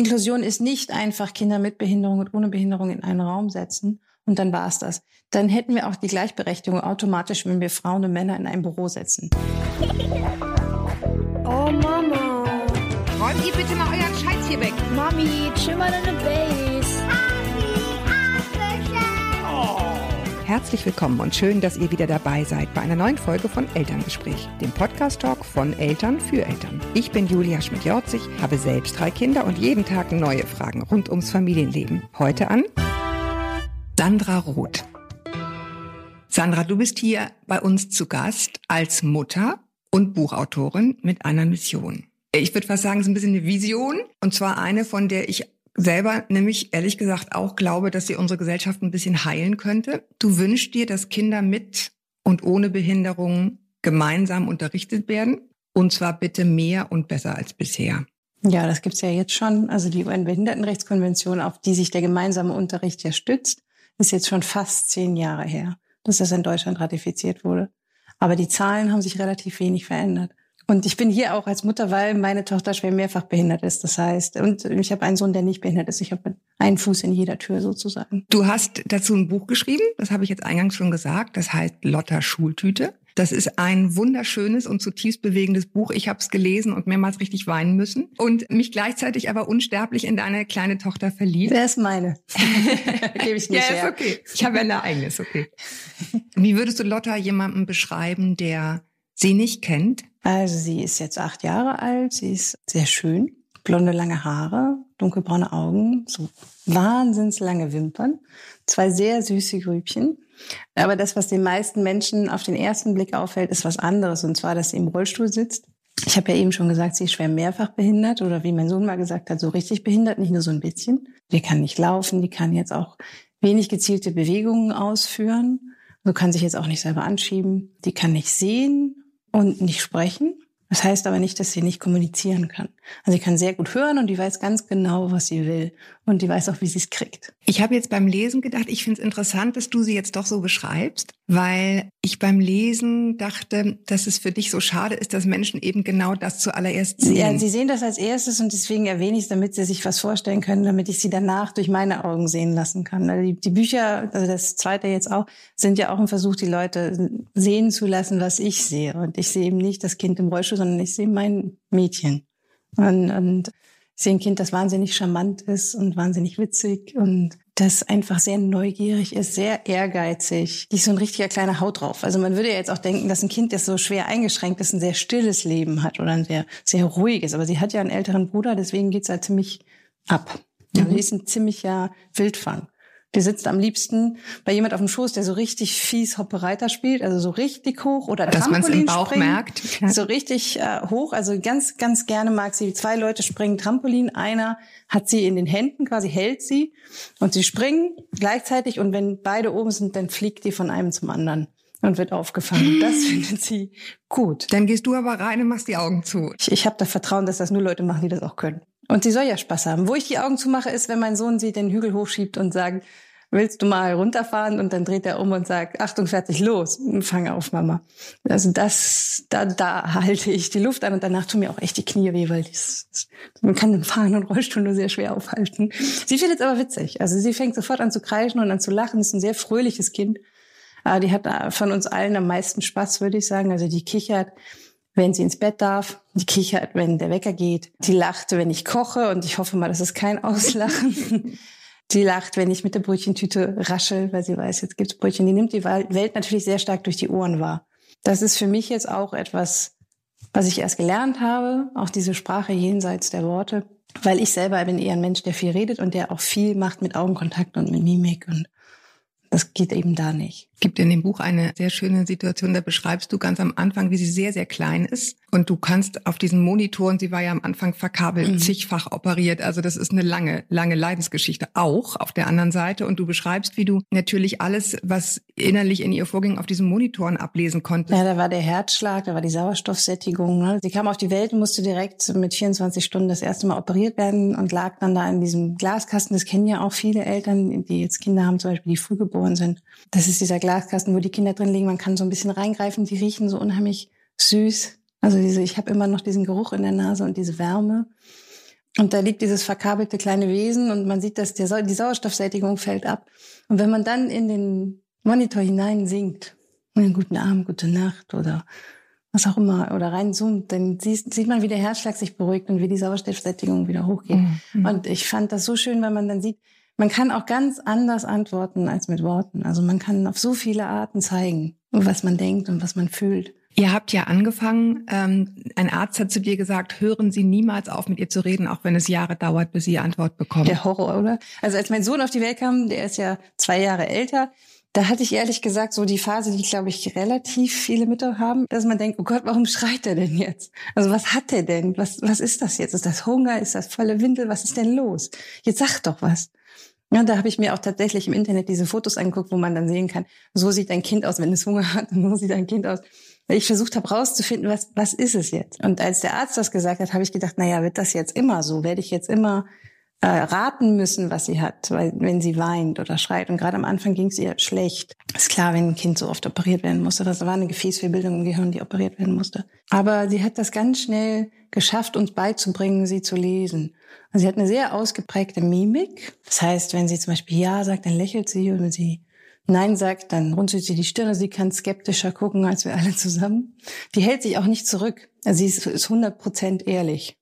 Inklusion ist nicht einfach Kinder mit Behinderung und ohne Behinderung in einen Raum setzen und dann war es das. Dann hätten wir auch die Gleichberechtigung automatisch, wenn wir Frauen und Männer in ein Büro setzen. Oh Mama. Räumt ihr bitte mal euren Scheiß hier weg. Mami, chill mal deine Base. Herzlich willkommen und schön, dass ihr wieder dabei seid bei einer neuen Folge von Elterngespräch, dem Podcast-Talk von Eltern für Eltern. Ich bin Julia Schmidt-Jorzig, habe selbst drei Kinder und jeden Tag neue Fragen rund ums Familienleben. Heute an Sandra Roth. Sandra, du bist hier bei uns zu Gast als Mutter und Buchautorin mit einer Mission. Ich würde fast sagen, es ist ein bisschen eine Vision und zwar eine, von der ich selber nämlich ehrlich gesagt auch glaube, dass sie unsere Gesellschaft ein bisschen heilen könnte. Du wünschst dir, dass Kinder mit und ohne Behinderung gemeinsam unterrichtet werden. Und zwar bitte mehr und besser als bisher. Ja, das gibt's ja jetzt schon. Also die UN-Behindertenrechtskonvention, auf die sich der gemeinsame Unterricht ja stützt, ist jetzt schon fast zehn Jahre her, dass das in Deutschland ratifiziert wurde. Aber die Zahlen haben sich relativ wenig verändert. Und ich bin hier auch als Mutter, weil meine Tochter schwer mehrfach behindert ist. Das heißt, und ich habe einen Sohn, der nicht behindert ist. Ich habe einen Fuß in jeder Tür sozusagen. Du hast dazu ein Buch geschrieben, das habe ich jetzt eingangs schon gesagt. Das heißt Lotta Schultüte. Das ist ein wunderschönes und zutiefst bewegendes Buch. Ich habe es gelesen und mehrmals richtig weinen müssen und mich gleichzeitig aber unsterblich in deine kleine Tochter verliebt. Wer ist meine? Gebe ich nicht ja, her. ist okay. Ich habe ja eine eigene, ist okay. Wie würdest du Lotta jemandem beschreiben, der sie nicht kennt? Also sie ist jetzt acht Jahre alt, sie ist sehr schön, blonde lange Haare, dunkelbraune Augen, so wahnsinns lange Wimpern, zwei sehr süße Grübchen. Aber das, was den meisten Menschen auf den ersten Blick auffällt, ist was anderes, und zwar, dass sie im Rollstuhl sitzt. Ich habe ja eben schon gesagt, sie ist schwer mehrfach behindert oder wie mein Sohn mal gesagt hat, so richtig behindert, nicht nur so ein bisschen. Die kann nicht laufen, die kann jetzt auch wenig gezielte Bewegungen ausführen. So kann sich jetzt auch nicht selber anschieben. Die kann nicht sehen und nicht sprechen. Das heißt aber nicht, dass sie nicht kommunizieren kann. Also sie kann sehr gut hören und die weiß ganz genau, was sie will. Und die weiß auch, wie sie es kriegt. Ich habe jetzt beim Lesen gedacht, ich finde es interessant, dass du sie jetzt doch so beschreibst, weil ich beim Lesen dachte, dass es für dich so schade ist, dass Menschen eben genau das zuallererst sehen. Ja, sie sehen das als erstes und deswegen erwähne ich es, damit sie sich was vorstellen können, damit ich sie danach durch meine Augen sehen lassen kann. Also die, die Bücher, also das zweite jetzt auch, sind ja auch ein Versuch, die Leute sehen zu lassen, was ich sehe. Und ich sehe eben nicht das Kind im Rollstuhl, sondern ich sehe mein Mädchen. Und, und ich sehe ein Kind, das wahnsinnig charmant ist und wahnsinnig witzig und das einfach sehr neugierig ist, sehr ehrgeizig. Die ist so ein richtiger kleiner Haut drauf. Also man würde ja jetzt auch denken, dass ein Kind, das so schwer eingeschränkt ist, ein sehr stilles Leben hat oder ein sehr, sehr ruhiges. Aber sie hat ja einen älteren Bruder, deswegen geht's halt ziemlich ab. Also mhm. sie ist ein ziemlicher Wildfang. Die sitzt am liebsten bei jemand auf dem Schoß, der so richtig fies Hoppereiter spielt, also so richtig hoch oder Dass man es im Bauch springen, merkt. Ja. So richtig äh, hoch. Also ganz, ganz gerne mag sie. Zwei Leute springen Trampolin. Einer hat sie in den Händen, quasi hält sie. Und sie springen gleichzeitig. Und wenn beide oben sind, dann fliegt die von einem zum anderen und wird aufgefangen. Das findet sie gut. Dann gehst du aber rein und machst die Augen zu. Ich, ich habe da Vertrauen, dass das nur Leute machen, die das auch können. Und sie soll ja Spaß haben. Wo ich die Augen zumache, ist, wenn mein Sohn sie den Hügel hochschiebt und sagt, willst du mal runterfahren? Und dann dreht er um und sagt, Achtung, fertig, los, fang auf, Mama. Also das, da, da halte ich die Luft an und danach tun mir auch echt die Knie weh, weil das, man kann den Fahren und Rollstuhl nur sehr schwer aufhalten. Sie findet es aber witzig. Also sie fängt sofort an zu kreischen und an zu lachen. Ist ein sehr fröhliches Kind. Die hat von uns allen am meisten Spaß, würde ich sagen. Also die kichert wenn sie ins Bett darf. Die kichert, wenn der Wecker geht. Die lacht, wenn ich koche. Und ich hoffe mal, das ist kein Auslachen. die lacht, wenn ich mit der Brötchentüte raschel, weil sie weiß, jetzt gibt's Brötchen. Die nimmt die Welt natürlich sehr stark durch die Ohren wahr. Das ist für mich jetzt auch etwas, was ich erst gelernt habe. Auch diese Sprache jenseits der Worte. Weil ich selber bin eher ein Mensch, der viel redet und der auch viel macht mit Augenkontakt und mit Mimik und das geht eben da nicht. Gibt in dem Buch eine sehr schöne Situation, da beschreibst du ganz am Anfang, wie sie sehr, sehr klein ist. Und du kannst auf diesen Monitoren, sie war ja am Anfang verkabelt, mhm. zigfach operiert. Also das ist eine lange, lange Leidensgeschichte auch auf der anderen Seite. Und du beschreibst, wie du natürlich alles, was innerlich in ihr vorging, auf diesen Monitoren ablesen konntest. Ja, da war der Herzschlag, da war die Sauerstoffsättigung. Ne? Sie kam auf die Welt und musste direkt mit 24 Stunden das erste Mal operiert werden und lag dann da in diesem Glaskasten. Das kennen ja auch viele Eltern, die jetzt Kinder haben, zum Beispiel die früh geboren sind. Das ist dieser Glaskasten, wo die Kinder drin liegen. Man kann so ein bisschen reingreifen. Die riechen so unheimlich süß. Also diese, ich habe immer noch diesen Geruch in der Nase und diese Wärme. Und da liegt dieses verkabelte kleine Wesen und man sieht, dass der, die Sauerstoffsättigung fällt ab. Und wenn man dann in den Monitor hinein singt, einen guten Abend, gute Nacht oder was auch immer, oder reinzoomt, dann sieht, sieht man, wie der Herzschlag sich beruhigt und wie die Sauerstoffsättigung wieder hochgeht. Mhm. Und ich fand das so schön, weil man dann sieht, man kann auch ganz anders antworten als mit Worten. Also man kann auf so viele Arten zeigen, was man denkt und was man fühlt. Ihr habt ja angefangen, ähm, ein Arzt hat zu dir gesagt, hören Sie niemals auf, mit ihr zu reden, auch wenn es Jahre dauert, bis Sie Antwort bekommen. Der Horror, oder? Also als mein Sohn auf die Welt kam, der ist ja zwei Jahre älter, da hatte ich ehrlich gesagt so die Phase, die, glaube ich, relativ viele Mütter haben, dass man denkt, oh Gott, warum schreit er denn jetzt? Also was hat er denn? Was, was ist das jetzt? Ist das Hunger? Ist das volle Windel? Was ist denn los? Jetzt sag doch was. Ja, da habe ich mir auch tatsächlich im Internet diese Fotos angeguckt, wo man dann sehen kann, so sieht ein Kind aus, wenn es Hunger hat so sieht ein Kind aus. Weil ich versucht habe rauszufinden, was, was ist es jetzt? Und als der Arzt das gesagt hat, habe ich gedacht, naja, wird das jetzt immer so? Werde ich jetzt immer äh, raten müssen, was sie hat, weil wenn sie weint oder schreit. Und gerade am Anfang ging es ihr schlecht. Ist klar, wenn ein Kind so oft operiert werden musste. Das war eine Gefäßfehlbildung im Gehirn, die operiert werden musste. Aber sie hat das ganz schnell geschafft, uns beizubringen, sie zu lesen. Und sie hat eine sehr ausgeprägte Mimik. Das heißt, wenn sie zum Beispiel Ja sagt, dann lächelt sie. Und wenn sie Nein sagt, dann runzelt sie die Stirne. Sie kann skeptischer gucken als wir alle zusammen. Die hält sich auch nicht zurück. Also sie ist, ist 100 Prozent ehrlich.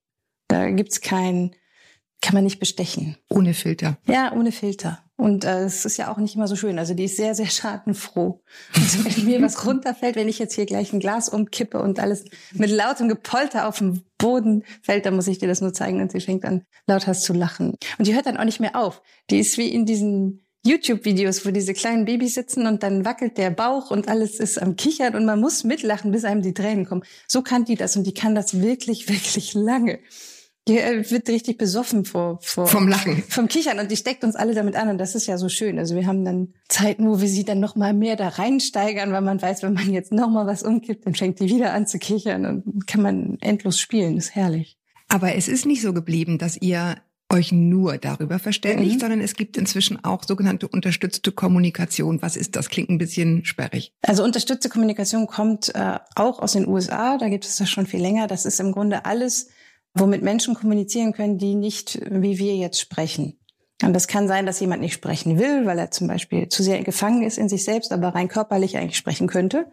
Da gibt's kein, kann man nicht bestechen. Ohne Filter. Ja, ohne Filter. Und äh, es ist ja auch nicht immer so schön. Also die ist sehr, sehr schadenfroh. Also wenn mir was runterfällt, wenn ich jetzt hier gleich ein Glas umkippe und alles mit lautem Gepolter auf dem Boden fällt, dann muss ich dir das nur zeigen und sie fängt an, lauthals zu lachen. Und die hört dann auch nicht mehr auf. Die ist wie in diesen YouTube-Videos, wo diese kleinen Babys sitzen und dann wackelt der Bauch und alles ist am Kichern und man muss mitlachen, bis einem die Tränen kommen. So kann die das und die kann das wirklich, wirklich lange. Äh, wird richtig besoffen vor, vor Vom Lachen. vom Kichern und die steckt uns alle damit an und das ist ja so schön. Also wir haben dann Zeiten, wo wir sie dann noch mal mehr da reinsteigern, weil man weiß, wenn man jetzt noch mal was umkippt, dann fängt die wieder an zu kichern und kann man endlos spielen. Das ist herrlich. Aber es ist nicht so geblieben, dass ihr euch nur darüber verständigt, Mhm. sondern es gibt inzwischen auch sogenannte unterstützte Kommunikation. Was ist das? Klingt ein bisschen sperrig. Also unterstützte Kommunikation kommt äh, auch aus den USA. Da gibt es das schon viel länger. Das ist im Grunde alles, womit Menschen kommunizieren können, die nicht wie wir jetzt sprechen. Und das kann sein, dass jemand nicht sprechen will, weil er zum Beispiel zu sehr gefangen ist in sich selbst, aber rein körperlich eigentlich sprechen könnte,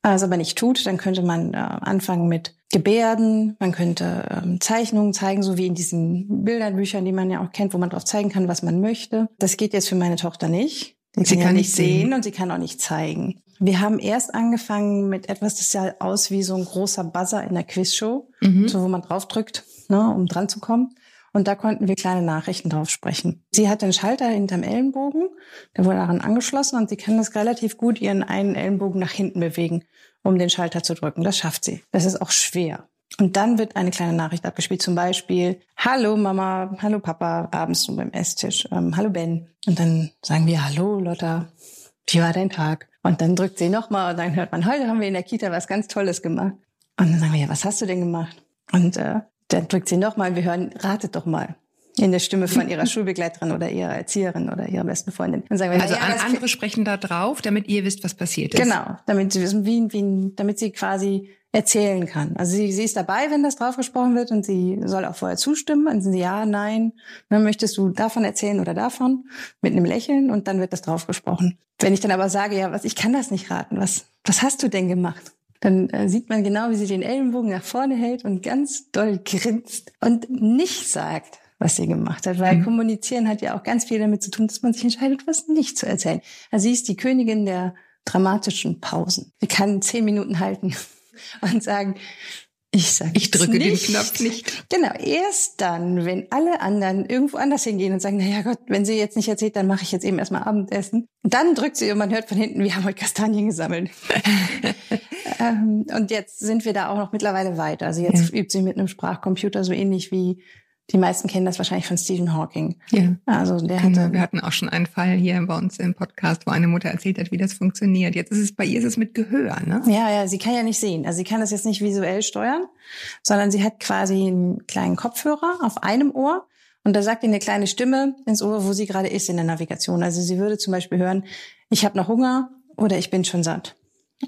also aber nicht tut. Dann könnte man äh, anfangen mit Gebärden, man könnte ähm, Zeichnungen zeigen, so wie in diesen Bilderbüchern, die man ja auch kennt, wo man drauf zeigen kann, was man möchte. Das geht jetzt für meine Tochter nicht. Sie kann, ja kann nicht sehen und sie kann auch nicht zeigen. Wir haben erst angefangen mit etwas, das sah aus wie so ein großer Buzzer in der Quizshow, Mhm. so wo man draufdrückt, ne, um dran zu kommen. Und da konnten wir kleine Nachrichten drauf sprechen. Sie hat den Schalter hinterm Ellenbogen, der wurde daran angeschlossen und sie kann das relativ gut ihren einen Ellenbogen nach hinten bewegen, um den Schalter zu drücken. Das schafft sie. Das ist auch schwer. Und dann wird eine kleine Nachricht abgespielt, zum Beispiel, hallo Mama, hallo Papa, abends so beim Esstisch, ähm, hallo Ben. Und dann sagen wir, hallo Lotta, wie war dein Tag? Und dann drückt sie nochmal und dann hört man, heute haben wir in der Kita was ganz Tolles gemacht. Und dann sagen wir, ja, was hast du denn gemacht? Und äh, dann drückt sie nochmal und wir hören, ratet doch mal. In der Stimme von ihrer Schulbegleiterin oder ihrer Erzieherin oder ihrer besten Freundin. Dann sagen wir, Also ja, an, andere sprechen da drauf, damit ihr wisst, was passiert ist. Genau, damit sie wissen, wie, wie, damit sie quasi erzählen kann. Also sie, sie ist dabei, wenn das drauf gesprochen wird und sie soll auch vorher zustimmen. Und sie ja, nein, dann möchtest du davon erzählen oder davon mit einem Lächeln und dann wird das drauf gesprochen. Wenn ich dann aber sage, ja, was, ich kann das nicht raten, was, was hast du denn gemacht? Dann äh, sieht man genau, wie sie den Ellenbogen nach vorne hält und ganz doll grinst und nicht sagt, was sie gemacht hat. Weil Mhm. kommunizieren hat ja auch ganz viel damit zu tun, dass man sich entscheidet, was nicht zu erzählen. Also sie ist die Königin der dramatischen Pausen. Sie kann zehn Minuten halten und sagen, ich sage Ich drücke den nicht. Knopf nicht. Genau, erst dann, wenn alle anderen irgendwo anders hingehen und sagen, na ja Gott, wenn sie jetzt nicht erzählt, dann mache ich jetzt eben erstmal Abendessen. Dann drückt sie und man hört von hinten, wir haben heute Kastanien gesammelt. ähm, und jetzt sind wir da auch noch mittlerweile weiter. Also jetzt übt sie mit einem Sprachcomputer so ähnlich wie die meisten kennen das wahrscheinlich von Stephen Hawking. Ja. Also der Genau. hatte Wir hatten auch schon einen Fall hier bei uns im Podcast, wo eine Mutter erzählt hat, wie das funktioniert. Jetzt ist es bei ihr ist es mit Gehör, ne? Ja, ja, sie kann ja nicht sehen. Also sie kann das jetzt nicht visuell steuern, sondern sie hat quasi einen kleinen Kopfhörer auf einem Ohr und da sagt ihr eine kleine Stimme ins Ohr, wo sie gerade ist in der Navigation. Also sie würde zum Beispiel hören, ich habe noch Hunger oder ich bin schon satt.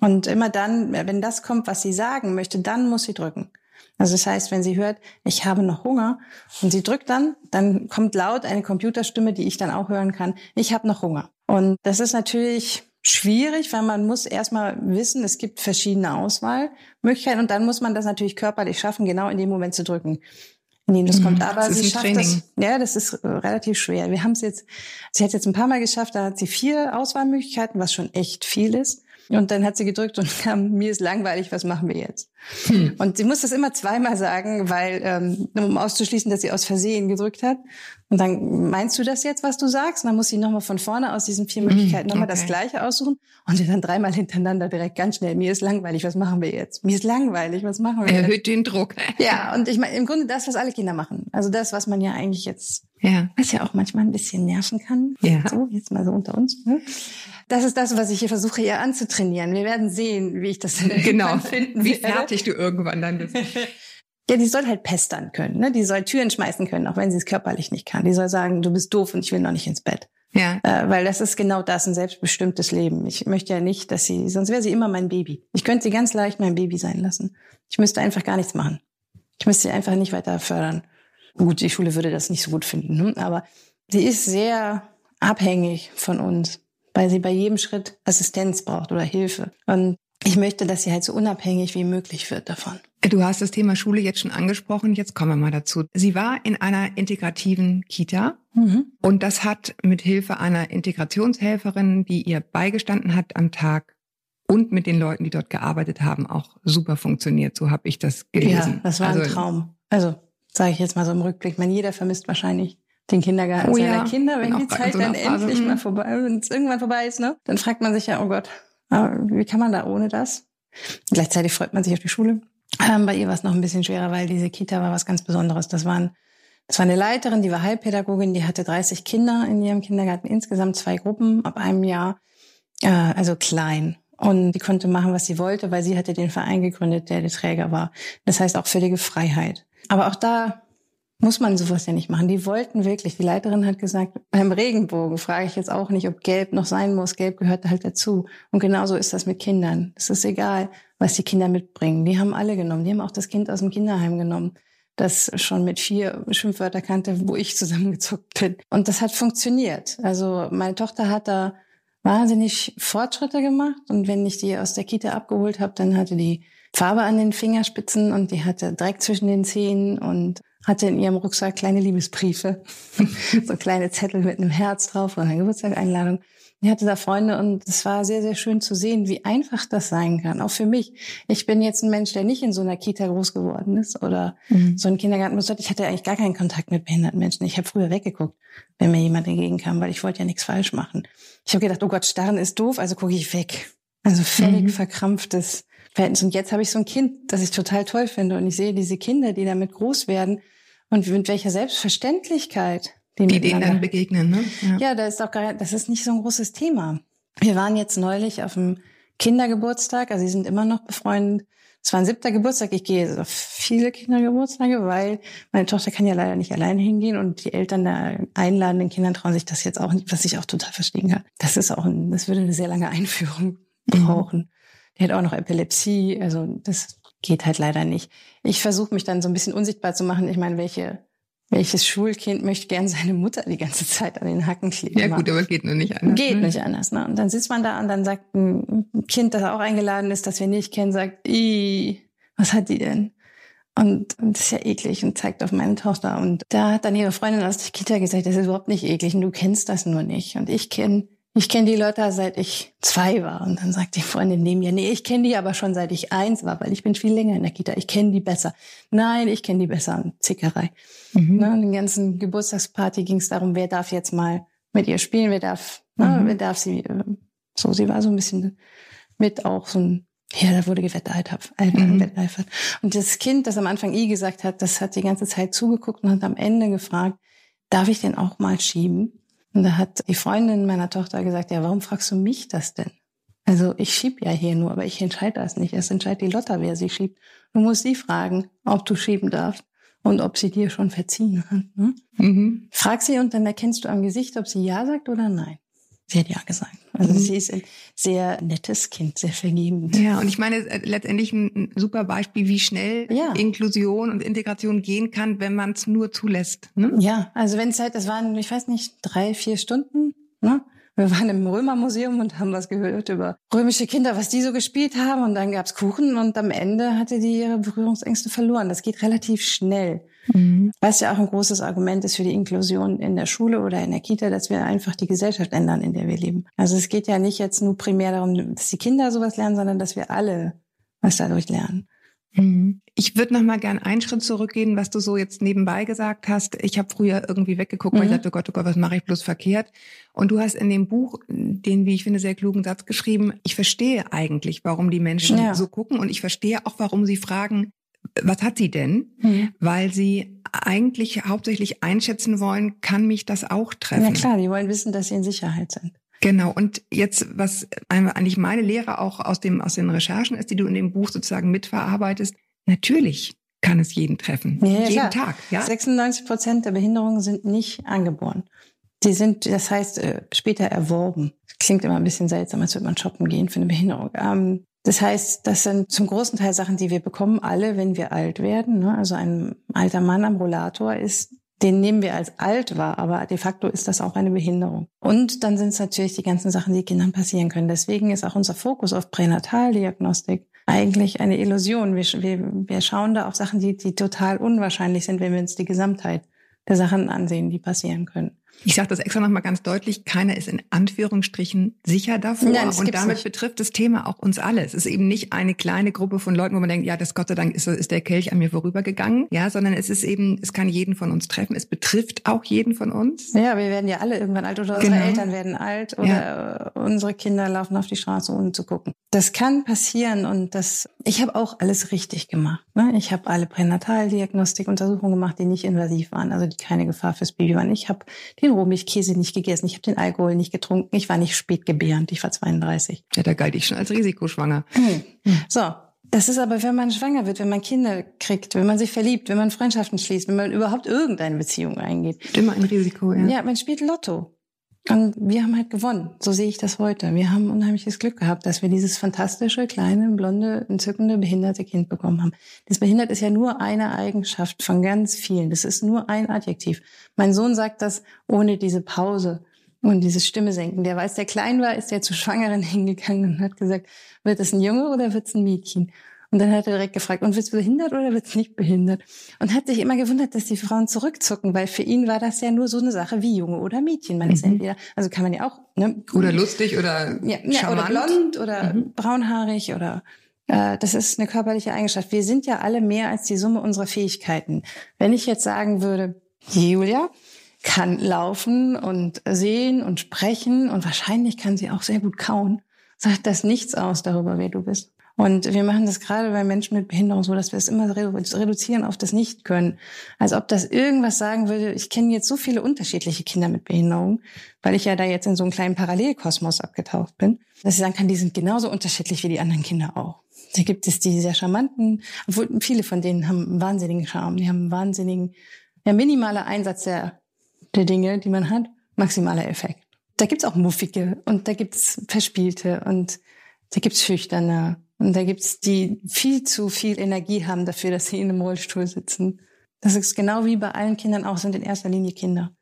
Und immer dann, wenn das kommt, was sie sagen möchte, dann muss sie drücken. Also das heißt, wenn sie hört, ich habe noch Hunger und sie drückt dann, dann kommt laut eine Computerstimme, die ich dann auch hören kann, ich habe noch Hunger. Und das ist natürlich schwierig, weil man muss erstmal wissen, es gibt verschiedene Auswahlmöglichkeiten und dann muss man das natürlich körperlich schaffen, genau in dem Moment zu drücken in dem das kommt. Aber das sie schafft Training. das. Ja, das ist äh, relativ schwer. Wir haben es jetzt, sie hat jetzt ein paar Mal geschafft, da hat sie vier Auswahlmöglichkeiten, was schon echt viel ist. Und dann hat sie gedrückt und kam, mir ist langweilig, was machen wir jetzt? Hm. Und sie muss das immer zweimal sagen, weil, ähm, um auszuschließen, dass sie aus Versehen gedrückt hat. Und dann meinst du das jetzt, was du sagst? Und dann muss sie nochmal von vorne aus diesen vier Möglichkeiten nochmal das Hm, okay. Gleiche aussuchen und dann dreimal hintereinander direkt ganz schnell. Mir ist langweilig, was machen wir jetzt? Mir ist langweilig, was machen wir jetzt? Erhöht den Druck. Ja, und ich meine, im Grunde das, was alle Kinder machen. Also das, was man ja eigentlich jetzt, Ja. was ja auch manchmal ein bisschen nerven kann. Ja. So, jetzt mal so unter uns. Ne? Das ist das, was ich hier versuche, ihr anzutrainieren. Wir werden sehen, wie ich das Genau. finden Wie werde. Fertig du irgendwann dann bist. Ja, die soll halt pestern können. Ne? Die soll Türen schmeißen können, auch wenn sie es körperlich nicht kann. Die soll sagen, du bist doof und ich will noch nicht ins Bett. Ja. Äh, weil das ist genau das, ein selbstbestimmtes Leben. Ich möchte ja nicht, dass sie, sonst wäre sie immer mein Baby. Ich könnte sie ganz leicht mein Baby sein lassen. Ich müsste einfach gar nichts machen. Ich müsste sie einfach nicht weiter fördern. Gut, die Schule würde das nicht so gut finden, ne? aber sie ist sehr abhängig von uns, weil sie bei jedem Schritt Assistenz braucht oder Hilfe. Und ich möchte, dass sie halt so unabhängig wie möglich wird davon. Du hast das Thema Schule jetzt schon angesprochen. Jetzt kommen wir mal dazu. Sie war in einer integrativen Kita Mhm. und das hat mit Hilfe einer Integrationshelferin, die ihr beigestanden hat am Tag und mit den Leuten, die dort gearbeitet haben, auch super funktioniert. So habe ich das gelesen. Ja, das war ein Also, Traum. Also, sage ich jetzt mal so im Rückblick. Meine, jeder vermisst wahrscheinlich den Kindergarten Oh seiner ja, Kinder, wenn die Zeit so dann endlich mhm. mal vorbei, wenn es irgendwann vorbei ist, ne? Dann fragt man sich ja, oh Gott, wie kann man da ohne das? Gleichzeitig freut man sich auf die Schule. Ähm, bei ihr war es noch ein bisschen schwerer, weil diese Kita war was ganz Besonderes. Das waren das war eine Leiterin, die war Heilpädagogin, die hatte 30 Kinder in ihrem Kindergarten, insgesamt zwei Gruppen ab einem Jahr, äh, also klein. Und die konnte machen, was sie wollte, weil sie hatte den Verein gegründet, der der Träger war. Das heißt auch völlige Freiheit. Aber auch da muss man sowas ja nicht machen. Die wollten wirklich, die Leiterin hat gesagt, beim Regenbogen frage ich jetzt auch nicht, ob gelb noch sein muss. Gelb gehört halt dazu. Und genauso ist das mit Kindern. Es ist egal, was die Kinder mitbringen. Die haben alle genommen. Die haben auch das Kind aus dem Kinderheim genommen, das schon mit vier Schimpfwörter kannte, wo ich zusammengezuckt bin. Und das hat funktioniert. Also meine Tochter hat da wahnsinnig Fortschritte gemacht. Und wenn ich die aus der Kita abgeholt habe, dann hatte die Farbe an den Fingerspitzen und die hatte Dreck zwischen den Zähnen und hatte in ihrem Rucksack kleine Liebesbriefe, so kleine Zettel mit einem Herz drauf und einer Geburtstageinladung. Die hatte da Freunde und es war sehr, sehr schön zu sehen, wie einfach das sein kann, auch für mich. Ich bin jetzt ein Mensch, der nicht in so einer Kita groß geworden ist oder Mhm. so einen Kindergarten besucht. Ich hatte eigentlich gar keinen Kontakt mit behinderten Menschen. Ich habe früher weggeguckt, wenn mir jemand entgegenkam, weil ich wollte ja nichts falsch machen. Ich habe gedacht, oh Gott, starren ist doof, also gucke ich weg. Also völlig Mhm. verkrampftes Verhältnis. Und jetzt habe ich so ein Kind, das ich total toll finde. Und ich sehe diese Kinder, die damit groß werden und mit welcher Selbstverständlichkeit die, die denen dann begegnen, ne? ja, da ist auch gar, das ist nicht so ein großes Thema. Wir waren jetzt neulich auf dem Kindergeburtstag, also sie sind immer noch befreundet. Es war ein siebter Geburtstag. Ich gehe auf viele Kindergeburtstage, weil meine Tochter kann ja leider nicht alleine hingehen und die Eltern der einladenden Kinder trauen sich das jetzt auch nicht, was ich auch total verstehen kann. Das ist auch ein, das würde eine sehr lange Einführung brauchen. Die hat auch noch Epilepsie, also das geht halt leider nicht. Ich versuche mich dann so ein bisschen unsichtbar zu machen. Ich meine, welche welches Schulkind möchte gern seine Mutter die ganze Zeit an den Hacken kleben? Ja gut, aber geht nur nicht anders. Geht ne? nicht anders. Ne? Und dann sitzt man da und dann sagt ein Kind, das auch eingeladen ist, das wir nicht kennen, sagt, Ih, was hat die denn? Und, und das ist ja eklig und zeigt auf meine Tochter. Und da hat dann ihre Freundin aus der Kita gesagt, das ist überhaupt nicht eklig und du kennst das nur nicht. Und ich kenne ich kenn die Leute, seit ich zwei war. Und dann sagt die Freundin neben mir, nee, ich kenne die aber schon seit ich eins war, weil ich bin viel länger in der Kita. Ich kenne die besser. Nein, ich kenne die besser. Und Zickerei. Mhm. Ne, in den ganzen Geburtstagsparty ging es darum, wer darf jetzt mal mit ihr spielen, wer darf, ne, Mhm. wer darf sie, äh, so, sie war so ein bisschen mit auch so ein, ja, da wurde gewetteifert, Mhm. gewetteifert. Und das Kind, das am Anfang I gesagt hat, das hat die ganze Zeit zugeguckt und hat am Ende gefragt, darf ich den auch mal schieben? Und da hat die Freundin meiner Tochter gesagt, ja, warum fragst du mich das denn? Also ich schieb ja hier nur, aber ich entscheide das nicht. Es entscheidet die Lotta, wer sie schiebt. Du musst sie fragen, ob du schieben darfst und ob sie dir schon verziehen hat. Ne? Mhm. Frag sie und dann erkennst du am Gesicht, ob sie ja sagt oder nein. Sie hat ja gesagt. Also Mhm. sie ist ein sehr nettes Kind, sehr vergebend. Ja, und ich meine, äh, letztendlich ein, ein super Beispiel, wie schnell Ja. Inklusion und Integration gehen kann, wenn man es nur zulässt. Ne? Ja, also wenn es halt, das waren, ich weiß nicht, drei, vier Stunden, ne? Wir waren im Römermuseum und haben was gehört über römische Kinder, was die so gespielt haben. Und dann gab's Kuchen und am Ende hatte die ihre Berührungsängste verloren. Das geht relativ schnell. Was ja auch ein großes Argument ist für die Inklusion in der Schule oder in der Kita, dass wir einfach die Gesellschaft ändern, in der wir leben. Also es geht ja nicht jetzt nur primär darum, dass die Kinder sowas lernen, sondern dass wir alle was dadurch lernen. Mhm. Ich würde noch mal gern einen Schritt zurückgehen, was du so jetzt nebenbei gesagt hast. Ich habe früher irgendwie weggeguckt, weil ich Mhm. dachte, oh Gott, oh Gott, was mache ich bloß verkehrt? Und du hast in dem Buch den, wie ich finde, sehr klugen Satz geschrieben. Ich verstehe eigentlich, warum die Menschen Ja. so gucken und ich verstehe auch, warum sie fragen, was hat sie denn? Mhm. Weil sie eigentlich hauptsächlich einschätzen wollen, kann mich das auch treffen? Ja klar, die wollen wissen, dass sie in Sicherheit sind. Genau. Und jetzt, was eigentlich meine Lehre auch aus dem, aus den Recherchen ist, die du in dem Buch sozusagen mitverarbeitest, natürlich kann es jeden treffen. Ja, jeden klar. Tag, ja. 96 Prozent der Behinderungen sind nicht angeboren. Die sind, das heißt, äh, später erworben. Klingt immer ein bisschen seltsam, als würde man shoppen gehen für eine Behinderung. Ähm, Das heißt, das sind zum großen Teil Sachen, die wir bekommen, alle, wenn wir alt werden. ne? Also ein alter Mann am Rollator ist, den nehmen wir als alt wahr, aber de facto ist das auch eine Behinderung. Und dann sind es natürlich die ganzen Sachen, die Kindern passieren können. Deswegen ist auch unser Fokus auf Pränataldiagnostik eigentlich eine Illusion. Wir, wir, wir schauen da auf Sachen, die, die total unwahrscheinlich sind, wenn wir uns die Gesamtheit der Sachen ansehen, die passieren können. Ich sage das extra nochmal ganz deutlich, keiner ist in Anführungsstrichen sicher davor. Nein, und damit nicht. betrifft das Thema auch uns alle. Es ist eben nicht eine kleine Gruppe von Leuten, wo man denkt, ja, das Gott sei Dank ist, ist der Kelch an mir vorübergegangen. Ja, sondern es ist eben, es kann jeden von uns treffen. Es betrifft auch jeden von uns. Ja, wir werden ja alle irgendwann alt oder unsere Genau. Eltern werden alt oder äh, unsere Kinder laufen auf die Straße, ohne zu gucken. Das kann passieren und das, ich habe auch alles richtig gemacht. Ne? Ich habe alle Pränataldiagnostikuntersuchungen gemacht, die nicht invasiv waren, also die keine Gefahr fürs Baby waren. Ich habe den Rohmilchkäse nicht gegessen, ich habe den Alkohol nicht getrunken, ich war nicht spätgebärend, ich war 32. Ja, da galt ich schon als Risikoschwanger. So. Das ist aber, wenn man schwanger wird, wenn man Kinder kriegt, wenn man sich verliebt, wenn man Freundschaften schließt, wenn man überhaupt irgendeine Beziehung eingeht. Immer ein Risiko, ja. Ja, man spielt Lotto. Und wir haben halt gewonnen. So sehe ich das heute. Wir haben unheimliches Glück gehabt, dass wir dieses fantastische, kleine, blonde, entzückende, behinderte Kind bekommen haben. Das behindert ist ja nur eine Eigenschaft von ganz vielen. Das ist nur ein Adjektiv. Mein Sohn sagt das ohne diese Pause und dieses Stimme senken. Der, als der klein war, ist er zu Schwangeren hingegangen und hat gesagt, wird es ein Junge oder wird es ein Mädchen? Und dann hat er direkt gefragt, und wird's behindert oder wird's nicht behindert? Und hat sich immer gewundert, dass die Frauen zurückzucken, weil für ihn war das ja nur so eine Sache wie Junge oder Mädchen. Man ist entweder, also kann man ja auch, ne? Oder lustig oder ja, ja, oder blond oder braunhaarig oder äh, das ist eine körperliche Eigenschaft. Wir sind ja alle mehr als die Summe unserer Fähigkeiten. Wenn ich jetzt sagen würde, Julia kann laufen und sehen und sprechen und wahrscheinlich kann sie auch sehr gut kauen, sagt das nichts aus darüber, wer du bist. Und wir machen das gerade bei Menschen mit Behinderung so, dass wir es immer redu- reduzieren auf das Nicht-Können. Als ob das irgendwas sagen würde. Ich kenne jetzt so viele unterschiedliche Kinder mit Behinderung, weil ich ja da jetzt in so einem kleinen Parallelkosmos abgetaucht bin, dass ich sagen kann, die sind genauso unterschiedlich wie die anderen Kinder auch. Da gibt es die sehr charmanten, obwohl viele von denen haben einen wahnsinnigen Charme, die haben einen wahnsinnigen, ja, minimaler Einsatz der, der Dinge, die man hat, maximaler Effekt. Da gibt's auch muffige und da gibt's verspielte und da gibt's schüchterne und da gibt's die viel zu viel Energie haben dafür, dass sie in einem Rollstuhl sitzen. Das ist genau wie bei allen Kindern auch, sind in erster Linie Kinder.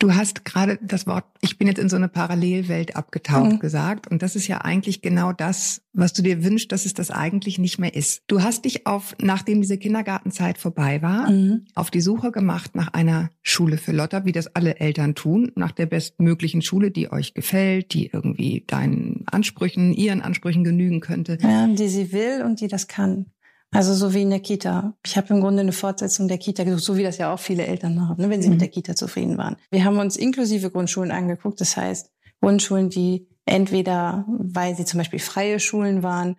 Du hast gerade das Wort, ich bin jetzt in so eine Parallelwelt abgetaucht Mhm. gesagt. Und das ist ja eigentlich genau das, was du dir wünschst, dass es das eigentlich nicht mehr ist. Du hast dich auf, nachdem diese Kindergartenzeit vorbei war, Mhm. auf die Suche gemacht nach einer Schule für Lotta, wie das alle Eltern tun, nach der bestmöglichen Schule, die euch gefällt, die irgendwie deinen Ansprüchen, ihren Ansprüchen genügen könnte. Ja, die sie will und die das kann. Also so wie in der Kita. Ich habe im Grunde eine Fortsetzung der Kita gesucht, so wie das ja auch viele Eltern haben, ne, wenn sie Mhm. mit der Kita zufrieden waren. Wir haben uns inklusive Grundschulen angeguckt, das heißt Grundschulen, die entweder, weil sie zum Beispiel freie Schulen waren,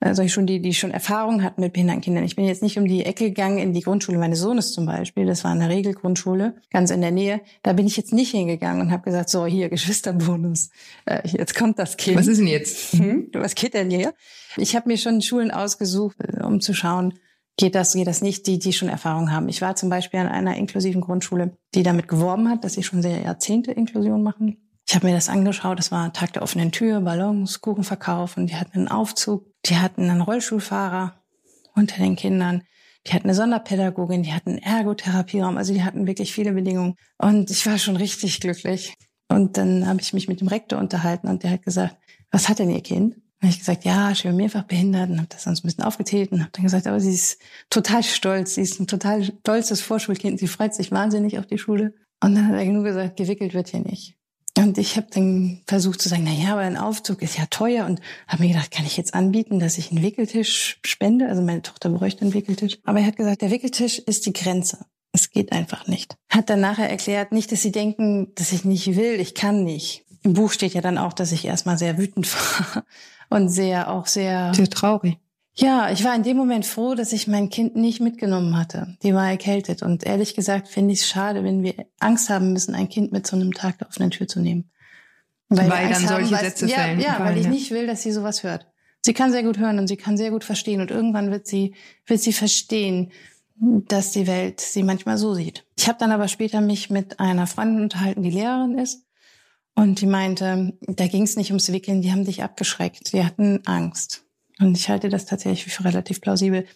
äh, solche Schulen, die, die schon Erfahrung hatten mit behinderten Kindern. Ich bin jetzt nicht um die Ecke gegangen in die Grundschule meines Sohnes zum Beispiel. Das war eine Regelgrundschule, ganz in der Nähe. Da bin ich jetzt nicht hingegangen und habe gesagt, so hier Geschwisterbonus, äh, jetzt kommt das Kind. Was ist denn jetzt? Hm, was geht denn hier? Ich habe mir schon Schulen ausgesucht, äh, um zu schauen, geht das, geht das nicht, die, die schon Erfahrung haben. Ich war zum Beispiel an einer inklusiven Grundschule, die damit geworben hat, dass sie schon sehr Jahrzehnte Inklusion machen. Ich habe mir das angeschaut, das war Tag der offenen Tür, Ballons, Kuchenverkauf und die hatten einen Aufzug, die hatten einen Rollstuhlfahrer unter den Kindern, die hatten eine Sonderpädagogin, die hatten einen Ergotherapieraum, also die hatten wirklich viele Bedingungen. Und ich war schon richtig glücklich. Und dann habe ich mich mit dem Rektor unterhalten und der hat gesagt, was hat denn ihr Kind? Und ich gesagt, ja, ich bin mehrfach behindert und habe das sonst ein bisschen aufgezählt und habe dann gesagt, aber sie ist total stolz, sie ist ein total stolzes Vorschulkind, sie freut sich wahnsinnig auf die Schule. Und dann hat er nur gesagt, gewickelt wird hier nicht. Und ich habe dann versucht zu sagen, na ja, aber ein Aufzug ist ja teuer und habe mir gedacht, kann ich jetzt anbieten, dass ich einen Wickeltisch spende? Also meine Tochter bräuchte einen Wickeltisch. Aber er hat gesagt, der Wickeltisch ist die Grenze. Es geht einfach nicht. Hat dann nachher erklärt, nicht, dass sie denken, dass ich nicht will, ich kann nicht. Im Buch steht ja dann auch, dass ich erstmal sehr wütend war und sehr auch sehr sehr traurig. Ja, ich war in dem Moment froh, dass ich mein Kind nicht mitgenommen hatte. Die war erkältet und ehrlich gesagt finde ich es schade, wenn wir Angst haben müssen, ein Kind mit so einem Tag der offenen Tür zu nehmen. Weil, weil dann solche haben, Sätze ja, fällen. Ja, weil ich nicht will, dass sie sowas hört. Sie kann sehr gut hören und sie kann sehr gut verstehen und irgendwann wird sie wird sie verstehen, dass die Welt sie manchmal so sieht. Ich habe dann aber später mich mit einer Freundin unterhalten, die Lehrerin ist und die meinte, da ging es nicht ums Wickeln, die haben dich abgeschreckt. Sie hatten Angst. Und ich halte das tatsächlich für relativ plausibel,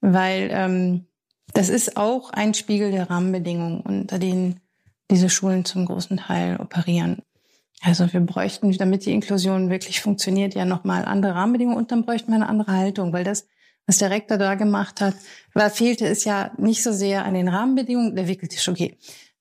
weil ähm, das ist auch ein Spiegel der Rahmenbedingungen, unter denen diese Schulen zum großen Teil operieren. Also wir bräuchten, damit die Inklusion wirklich funktioniert, ja nochmal andere Rahmenbedingungen und dann bräuchten wir eine andere Haltung, weil das, was der Rektor da gemacht hat, war, fehlte es ja nicht so sehr an den Rahmenbedingungen, der wickelt sich okay.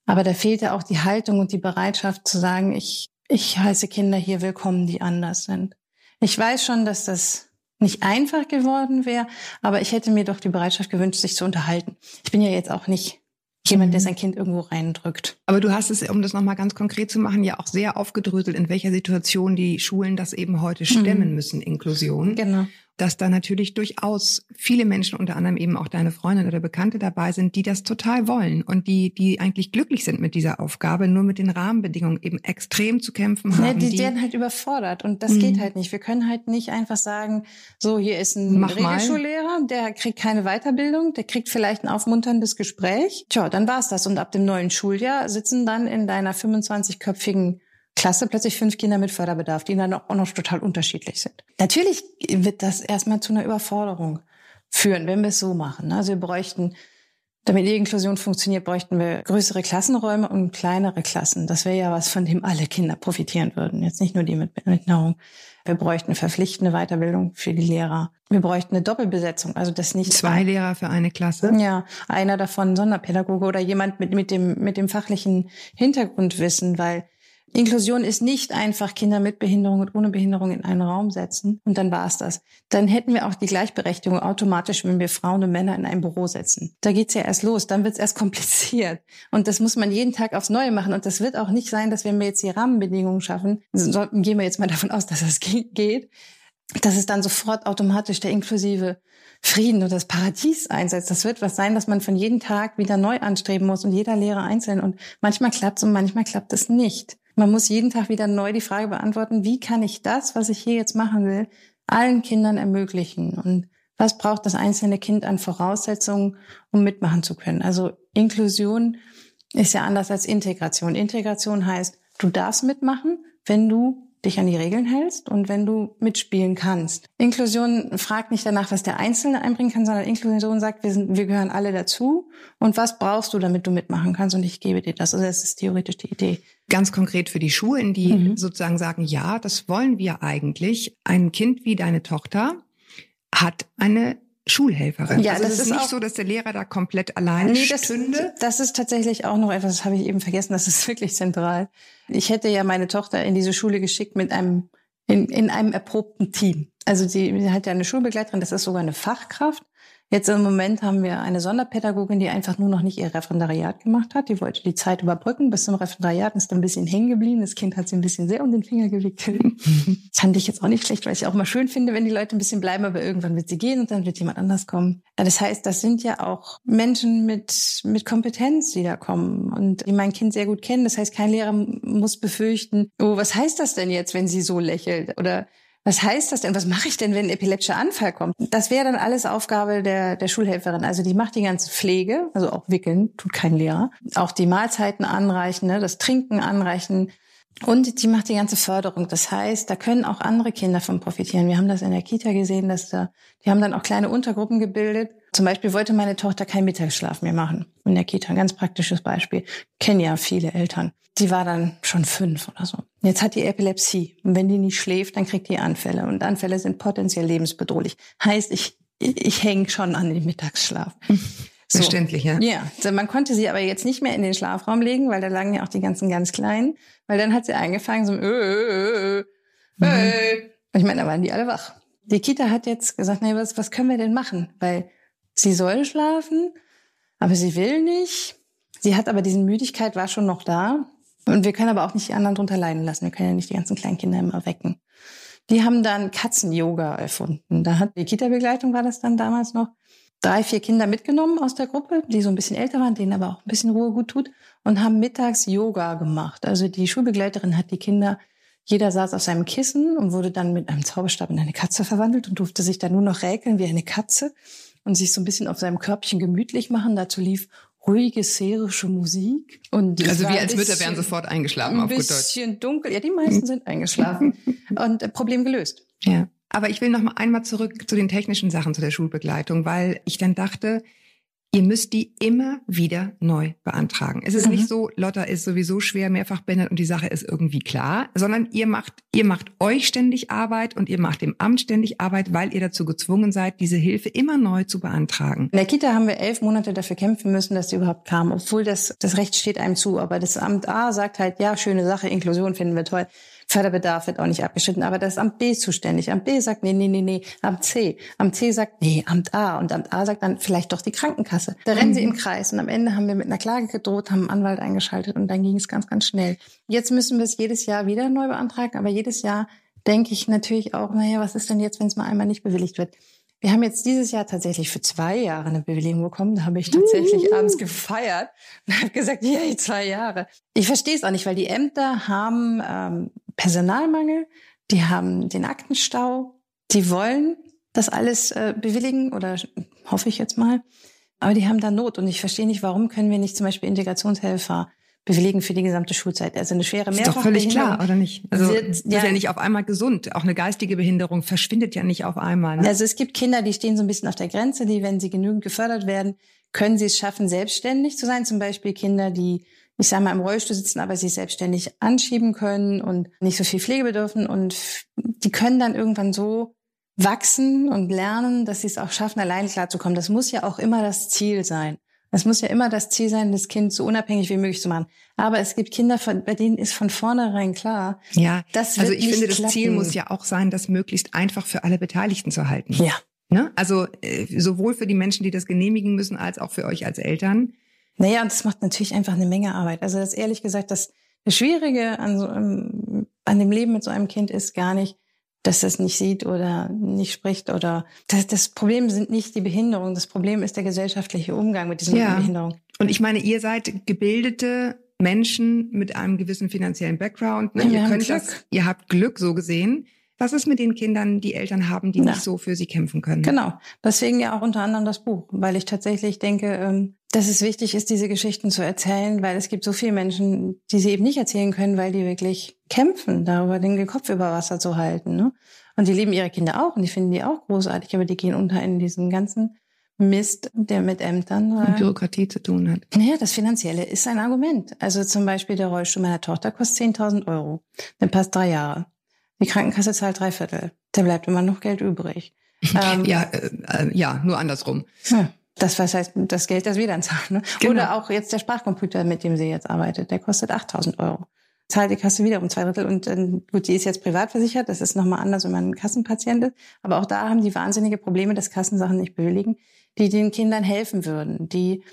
Aber da fehlte auch die Haltung und die Bereitschaft zu sagen, ich, ich heiße Kinder hier willkommen, die anders sind. Ich weiß schon, dass das nicht einfach geworden wäre, aber ich hätte mir doch die Bereitschaft gewünscht, sich zu unterhalten. Ich bin ja jetzt auch nicht jemand, der mhm. sein Kind irgendwo reindrückt. Aber du hast es, um das nochmal ganz konkret zu machen, ja auch sehr aufgedröselt, in welcher Situation die Schulen das eben heute stemmen mhm. müssen, Inklusion. Genau dass da natürlich durchaus viele Menschen, unter anderem eben auch deine Freundin oder Bekannte dabei sind, die das total wollen und die, die eigentlich glücklich sind mit dieser Aufgabe, nur mit den Rahmenbedingungen eben extrem zu kämpfen haben. Ja, die, die werden halt überfordert und das mhm. geht halt nicht. Wir können halt nicht einfach sagen, so hier ist ein Mach Regelschullehrer, der kriegt keine Weiterbildung, der kriegt vielleicht ein aufmunterndes Gespräch. Tja, dann war's das. Und ab dem neuen Schuljahr sitzen dann in deiner 25-köpfigen Klasse plötzlich fünf Kinder mit Förderbedarf, die dann auch noch total unterschiedlich sind. Natürlich wird das erstmal zu einer Überforderung führen, wenn wir es so machen. Also wir bräuchten, damit die Inklusion funktioniert, bräuchten wir größere Klassenräume und kleinere Klassen. Das wäre ja was, von dem alle Kinder profitieren würden. Jetzt nicht nur die mit Behinderung. Wir bräuchten verpflichtende Weiterbildung für die Lehrer. Wir bräuchten eine Doppelbesetzung, also das nicht zwei Lehrer für eine Klasse. Ja, einer davon Sonderpädagoge oder jemand mit mit dem mit dem fachlichen Hintergrundwissen, weil Inklusion ist nicht einfach Kinder mit Behinderung und ohne Behinderung in einen Raum setzen und dann war es das. Dann hätten wir auch die Gleichberechtigung automatisch, wenn wir Frauen und Männer in ein Büro setzen. Da geht's ja erst los, dann wird's erst kompliziert. Und das muss man jeden Tag aufs Neue machen. Und das wird auch nicht sein, dass wenn wir jetzt die Rahmenbedingungen schaffen, so, gehen wir jetzt mal davon aus, dass das geht, dass es dann sofort automatisch der inklusive Frieden und das Paradies einsetzt. Das wird was sein, dass man von jedem Tag wieder neu anstreben muss und jeder Lehrer einzeln. Und manchmal klappt's und manchmal klappt es nicht. Man muss jeden Tag wieder neu die Frage beantworten, wie kann ich das, was ich hier jetzt machen will, allen Kindern ermöglichen? Und was braucht das einzelne Kind an Voraussetzungen, um mitmachen zu können? Also Inklusion ist ja anders als Integration. Integration heißt, du darfst mitmachen, wenn du dich an die Regeln hältst und wenn du mitspielen kannst. Inklusion fragt nicht danach, was der Einzelne einbringen kann, sondern Inklusion sagt, wir, sind, wir gehören alle dazu und was brauchst du, damit du mitmachen kannst und ich gebe dir das. Also das ist theoretisch die Idee. Ganz konkret für die Schulen, die mhm. sozusagen sagen, ja, das wollen wir eigentlich. Ein Kind wie deine Tochter hat eine Schulhelferin. Ja, also das ist, ist nicht so, dass der Lehrer da komplett alleine nee, das, stünde. Das ist tatsächlich auch noch etwas, das habe ich eben vergessen, das ist wirklich zentral. Ich hätte ja meine Tochter in diese Schule geschickt mit einem in, in einem erprobten Team. Also sie hat ja eine Schulbegleiterin, das ist sogar eine Fachkraft. Jetzt im Moment haben wir eine Sonderpädagogin, die einfach nur noch nicht ihr Referendariat gemacht hat. Die wollte die Zeit überbrücken bis zum Referendariat und ist ein bisschen hängen geblieben. Das Kind hat sie ein bisschen sehr um den Finger gewickelt. Fand ich jetzt auch nicht schlecht, weil ich auch mal schön finde, wenn die Leute ein bisschen bleiben, aber irgendwann wird sie gehen und dann wird jemand anders kommen. Das heißt, das sind ja auch Menschen mit, mit Kompetenz, die da kommen und die mein Kind sehr gut kennen. Das heißt, kein Lehrer muss befürchten, oh, was heißt das denn jetzt, wenn sie so lächelt? Oder was heißt das denn? Was mache ich denn, wenn ein epileptischer Anfall kommt? Das wäre dann alles Aufgabe der, der Schulhelferin. Also die macht die ganze Pflege, also auch wickeln, tut kein Lehrer. Auch die Mahlzeiten anreichen, ne, das Trinken anreichen. Und die macht die ganze Förderung. Das heißt, da können auch andere Kinder von profitieren. Wir haben das in der Kita gesehen, dass da, die haben dann auch kleine Untergruppen gebildet. Zum Beispiel wollte meine Tochter keinen Mittagsschlaf mehr machen in der Kita. Ein ganz praktisches Beispiel. Kennen ja viele Eltern. Die war dann schon fünf oder so. Jetzt hat die Epilepsie. Und wenn die nicht schläft, dann kriegt die Anfälle. Und Anfälle sind potenziell lebensbedrohlich. Heißt, ich, ich, ich hänge schon an den Mittagsschlaf. So. Verständlich, ja. Ja, also man konnte sie aber jetzt nicht mehr in den Schlafraum legen, weil da lagen ja auch die ganzen ganz Kleinen. Weil dann hat sie angefangen so, äh, äh, äh, äh. Und ich meine, da waren die alle wach. Die Kita hat jetzt gesagt, nee, was, was können wir denn machen? Weil sie soll schlafen, aber sie will nicht. Sie hat aber diesen Müdigkeit, war schon noch da. Und wir können aber auch nicht die anderen drunter leiden lassen. Wir können ja nicht die ganzen kleinen Kinder immer wecken. Die haben dann Katzen-Yoga erfunden. Da hat die Kita-Begleitung war das dann damals noch drei, vier Kinder mitgenommen aus der Gruppe, die so ein bisschen älter waren, denen aber auch ein bisschen Ruhe gut tut und haben mittags Yoga gemacht. Also die Schulbegleiterin hat die Kinder, jeder saß auf seinem Kissen und wurde dann mit einem Zauberstab in eine Katze verwandelt und durfte sich dann nur noch räkeln wie eine Katze und sich so ein bisschen auf seinem Körbchen gemütlich machen. Dazu lief ruhige serische Musik. Und also wir als Mütter wären sofort eingeschlafen auf gut Deutsch. Ein bisschen dunkel. Ja, die meisten sind eingeschlafen. und äh, Problem gelöst. Ja. Aber ich will noch mal einmal zurück zu den technischen Sachen zu der Schulbegleitung, weil ich dann dachte, ihr müsst die immer wieder neu beantragen. Es ist mhm. nicht so, Lotta ist sowieso schwer mehrfach behindert und die Sache ist irgendwie klar, sondern ihr macht, ihr macht euch ständig Arbeit und ihr macht dem Amt ständig Arbeit, weil ihr dazu gezwungen seid, diese Hilfe immer neu zu beantragen. In der Kita haben wir elf Monate dafür kämpfen müssen, dass sie überhaupt kam, obwohl das, das Recht steht einem zu. Aber das Amt A sagt halt, ja, schöne Sache, Inklusion finden wir toll. Förderbedarf wird auch nicht abgeschnitten, aber das Amt B zuständig. Amt B sagt, nee, nee, nee, nee, Amt C. Amt C sagt, nee, Amt A. Und Amt A sagt dann vielleicht doch die Krankenkasse. Da rennen mhm. sie im Kreis und am Ende haben wir mit einer Klage gedroht, haben einen Anwalt eingeschaltet und dann ging es ganz, ganz schnell. Jetzt müssen wir es jedes Jahr wieder neu beantragen, aber jedes Jahr denke ich natürlich auch, naja, was ist denn jetzt, wenn es mal einmal nicht bewilligt wird? Wir haben jetzt dieses Jahr tatsächlich für zwei Jahre eine Bewilligung bekommen. Da habe ich tatsächlich uh. abends gefeiert und habe gesagt, yay, zwei Jahre. Ich verstehe es auch nicht, weil die Ämter haben ähm, Personalmangel, die haben den Aktenstau, die wollen das alles äh, bewilligen oder hoffe ich jetzt mal. Aber die haben da Not und ich verstehe nicht, warum können wir nicht zum Beispiel Integrationshelfer bewilligen für die gesamte Schulzeit. Also eine schwere Mehrfach Ist doch völlig klar, oder nicht? Also wird, ist ja, ja nicht auf einmal gesund. Auch eine geistige Behinderung verschwindet ja nicht auf einmal. Ne? Also es gibt Kinder, die stehen so ein bisschen auf der Grenze, die, wenn sie genügend gefördert werden, können sie es schaffen, selbstständig zu sein. Zum Beispiel Kinder, die ich sage mal, im Rollstuhl sitzen, aber sich selbstständig anschieben können und nicht so viel Pflege bedürfen. Und die können dann irgendwann so wachsen und lernen, dass sie es auch schaffen, allein klarzukommen. Das muss ja auch immer das Ziel sein. Es muss ja immer das Ziel sein, das Kind so unabhängig wie möglich zu machen. Aber es gibt Kinder, bei denen ist von vornherein klar. Ja, das also ich finde, klappen. das Ziel muss ja auch sein, das möglichst einfach für alle Beteiligten zu halten. Ja. Ne? Also äh, sowohl für die Menschen, die das genehmigen müssen, als auch für euch als Eltern. Naja, und das macht natürlich einfach eine Menge Arbeit. Also das ehrlich gesagt, das, das Schwierige an, so einem, an dem Leben mit so einem Kind ist gar nicht, dass es nicht sieht oder nicht spricht oder das, das Problem sind nicht die Behinderung, das Problem ist der gesellschaftliche Umgang mit dieser ja. Behinderung. Und ich meine, ihr seid gebildete Menschen mit einem gewissen finanziellen Background. Ne? Ihr könnt Glück. das, ihr habt Glück so gesehen. Was ist mit den Kindern, die Eltern haben, die ja. nicht so für sie kämpfen können? Genau. Deswegen ja auch unter anderem das Buch, weil ich tatsächlich denke, ähm, dass es wichtig ist, diese Geschichten zu erzählen, weil es gibt so viele Menschen, die sie eben nicht erzählen können, weil die wirklich kämpfen, darüber den Kopf über Wasser zu halten. Ne? Und die lieben ihre Kinder auch und die finden die auch großartig, aber die gehen unter in diesen ganzen Mist, der mit Ämtern und Bürokratie zu tun hat. Naja, das Finanzielle ist ein Argument. Also zum Beispiel der Rollstuhl meiner Tochter kostet 10.000 Euro. Der passt drei Jahre. Die Krankenkasse zahlt drei Viertel. Da bleibt immer noch Geld übrig. ähm, ja, äh, äh, ja, nur andersrum. Ja. Das was heißt das Geld, das wir dann zahlen. Ne? Genau. Oder auch jetzt der Sprachcomputer, mit dem sie jetzt arbeitet, der kostet 8000 Euro. Zahlt die Kasse wieder um zwei Drittel. Und äh, gut, die ist jetzt privat versichert. Das ist nochmal anders, wenn man ein Kassenpatient ist. Aber auch da haben die wahnsinnige Probleme, dass Kassensachen nicht bewilligen, die den Kindern helfen würden, die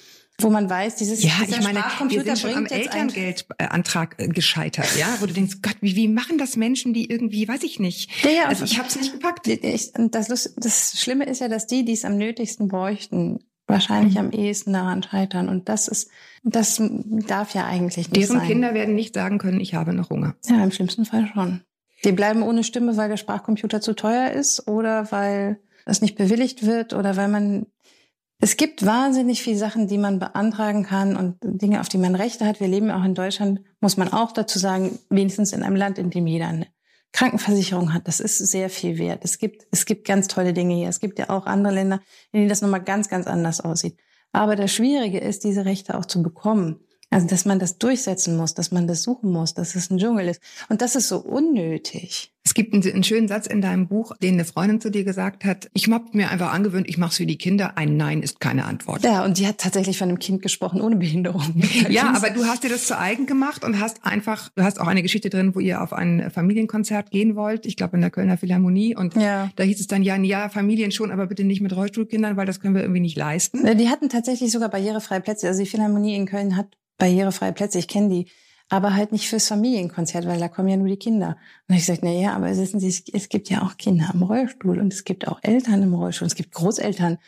wo man weiß, dieses ja, ich meine, wir sind schon am Elterngeldantrag äh, gescheitert, ja, wo du denkst, Gott, wie, wie machen das Menschen, die irgendwie, weiß ich nicht. Ja, ja, also ich habe es nicht gepackt. Ich, das, das Schlimme ist ja, dass die, die es am nötigsten bräuchten, wahrscheinlich am ehesten daran scheitern. Und das ist, das darf ja eigentlich nicht Deren sein. Kinder werden nicht sagen können, ich habe noch Hunger. Ja, im schlimmsten Fall schon. Die bleiben ohne Stimme, weil der Sprachcomputer zu teuer ist oder weil es nicht bewilligt wird oder weil man Es gibt wahnsinnig viele Sachen, die man beantragen kann und Dinge, auf die man Rechte hat. Wir leben auch in Deutschland, muss man auch dazu sagen, wenigstens in einem Land, in dem jeder eine Krankenversicherung hat. Das ist sehr viel wert. Es gibt, es gibt ganz tolle Dinge hier. Es gibt ja auch andere Länder, in denen das nochmal ganz, ganz anders aussieht. Aber das Schwierige ist, diese Rechte auch zu bekommen. Also, dass man das durchsetzen muss, dass man das suchen muss, dass es ein Dschungel ist. Und das ist so unnötig. Es gibt einen, einen schönen Satz in deinem Buch, den eine Freundin zu dir gesagt hat. Ich habe mir einfach angewöhnt, ich mache es für die Kinder. Ein Nein ist keine Antwort. Ja, und die hat tatsächlich von einem Kind gesprochen ohne Behinderung. ja, aber du hast dir das zu eigen gemacht und hast einfach, du hast auch eine Geschichte drin, wo ihr auf ein Familienkonzert gehen wollt. Ich glaube in der Kölner Philharmonie. Und ja. da hieß es dann, ja, ja, Familien schon, aber bitte nicht mit Rollstuhlkindern, weil das können wir irgendwie nicht leisten. Die hatten tatsächlich sogar barrierefreie Plätze. Also die Philharmonie in Köln hat barrierefreie Plätze. Ich kenne die aber halt nicht fürs Familienkonzert, weil da kommen ja nur die Kinder. Und ich sagte, na ja, aber wissen Sie, es gibt ja auch Kinder im Rollstuhl und es gibt auch Eltern im Rollstuhl, es gibt Großeltern.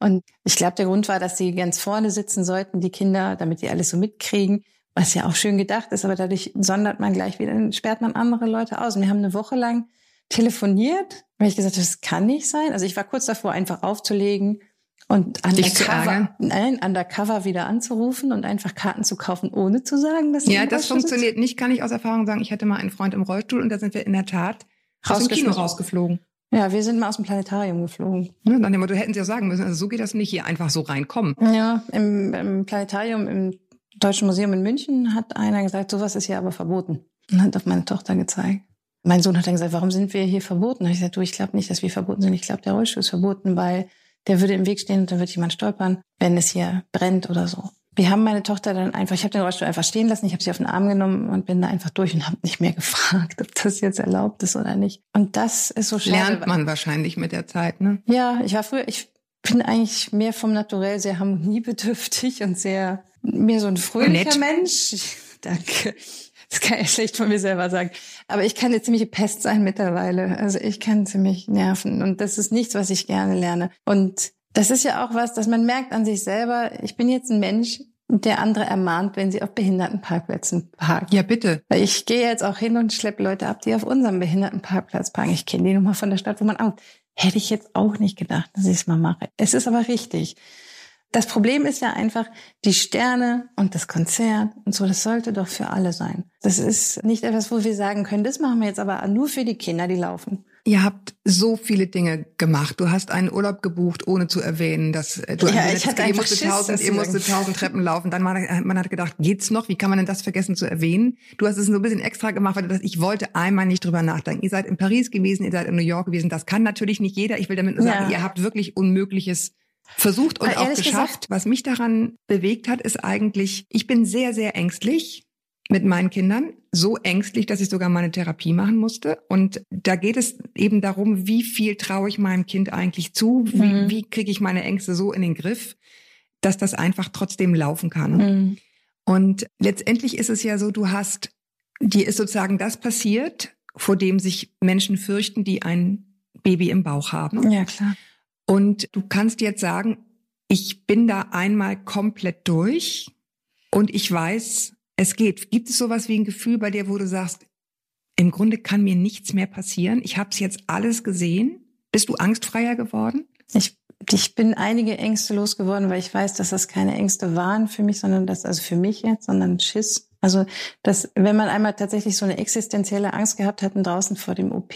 Und ich glaube, der Grund war, dass sie ganz vorne sitzen sollten, die Kinder, damit die alles so mitkriegen, was ja auch schön gedacht ist, aber dadurch sondert man gleich wieder, sperrt man andere Leute aus. Und wir haben eine Woche lang telefoniert, weil ich gesagt habe, das kann nicht sein. Also ich war kurz davor, einfach aufzulegen und undercover, nein, undercover wieder anzurufen und einfach Karten zu kaufen, ohne zu sagen, dass Ja, das funktioniert sitzt. nicht, kann ich aus Erfahrung sagen. Ich hatte mal einen Freund im Rollstuhl und da sind wir in der Tat aus dem Kino rausgeflogen. Ja, wir sind mal aus dem Planetarium geflogen. Ja, dann du hätten sie ja sagen müssen, also so geht das nicht hier einfach so reinkommen. Ja, im, im Planetarium, im Deutschen Museum in München hat einer gesagt, sowas ist hier aber verboten. Und hat auf meine Tochter gezeigt. Mein Sohn hat dann gesagt, warum sind wir hier verboten? Und ich gesagt, du, ich glaube nicht, dass wir verboten sind. Ich glaube, der Rollstuhl ist verboten, weil der würde im Weg stehen und dann würde jemand stolpern, wenn es hier brennt oder so. Wir haben meine Tochter dann einfach, ich habe den Rollstuhl einfach stehen lassen, ich habe sie auf den Arm genommen und bin da einfach durch und habe nicht mehr gefragt, ob das jetzt erlaubt ist oder nicht. Und das ist so schade. Lernt man wahrscheinlich mit der Zeit, ne? Ja, ich war früher, ich bin eigentlich mehr vom Naturell sehr harmoniebedürftig und sehr, mehr so ein fröhlicher Nett. Mensch. Danke. Das kann ich schlecht von mir selber sagen. Aber ich kann eine ziemliche Pest sein mittlerweile. Also ich kann ziemlich nerven. Und das ist nichts, was ich gerne lerne. Und das ist ja auch was, dass man merkt an sich selber, ich bin jetzt ein Mensch, der andere ermahnt, wenn sie auf Behindertenparkplätzen parken. Ja, bitte. Ich gehe jetzt auch hin und schleppe Leute ab, die auf unserem Behindertenparkplatz parken. Ich kenne die Nummer von der Stadt, wo man auch. Hätte ich jetzt auch nicht gedacht, dass ich es mal mache. Es ist aber richtig. Das Problem ist ja einfach, die Sterne und das Konzert und so, das sollte doch für alle sein. Das ist nicht etwas, wo wir sagen können, das machen wir jetzt aber nur für die Kinder, die laufen. Ihr habt so viele Dinge gemacht. Du hast einen Urlaub gebucht, ohne zu erwähnen, dass äh, du ja, ich hatte ihr musstet tausend, ihr musstet tausend Treppen laufen. Dann man, man hat gedacht, geht's noch? Wie kann man denn das vergessen zu erwähnen? Du hast es so ein bisschen extra gemacht, weil du das, ich wollte einmal nicht drüber nachdenken. Ihr seid in Paris gewesen, ihr seid in New York gewesen. Das kann natürlich nicht jeder. Ich will damit nur sagen, ja. ihr habt wirklich Unmögliches versucht und auch geschafft. Gesagt, was mich daran bewegt hat, ist eigentlich, ich bin sehr, sehr ängstlich mit meinen Kindern. So ängstlich, dass ich sogar meine Therapie machen musste. Und da geht es eben darum, wie viel traue ich meinem Kind eigentlich zu? Wie, mhm. wie kriege ich meine Ängste so in den Griff, dass das einfach trotzdem laufen kann? Mhm. Und letztendlich ist es ja so, du hast, dir ist sozusagen das passiert, vor dem sich Menschen fürchten, die ein Baby im Bauch haben. Ja, klar. Und du kannst jetzt sagen, ich bin da einmal komplett durch und ich weiß, es geht. Gibt es sowas wie ein Gefühl bei dir, wo du sagst, im Grunde kann mir nichts mehr passieren. Ich habe es jetzt alles gesehen. Bist du angstfreier geworden? Ich, ich bin einige Ängste losgeworden, weil ich weiß, dass das keine Ängste waren für mich, sondern das, also für mich jetzt, sondern Schiss. Also, dass, wenn man einmal tatsächlich so eine existenzielle Angst gehabt hat, draußen vor dem OP,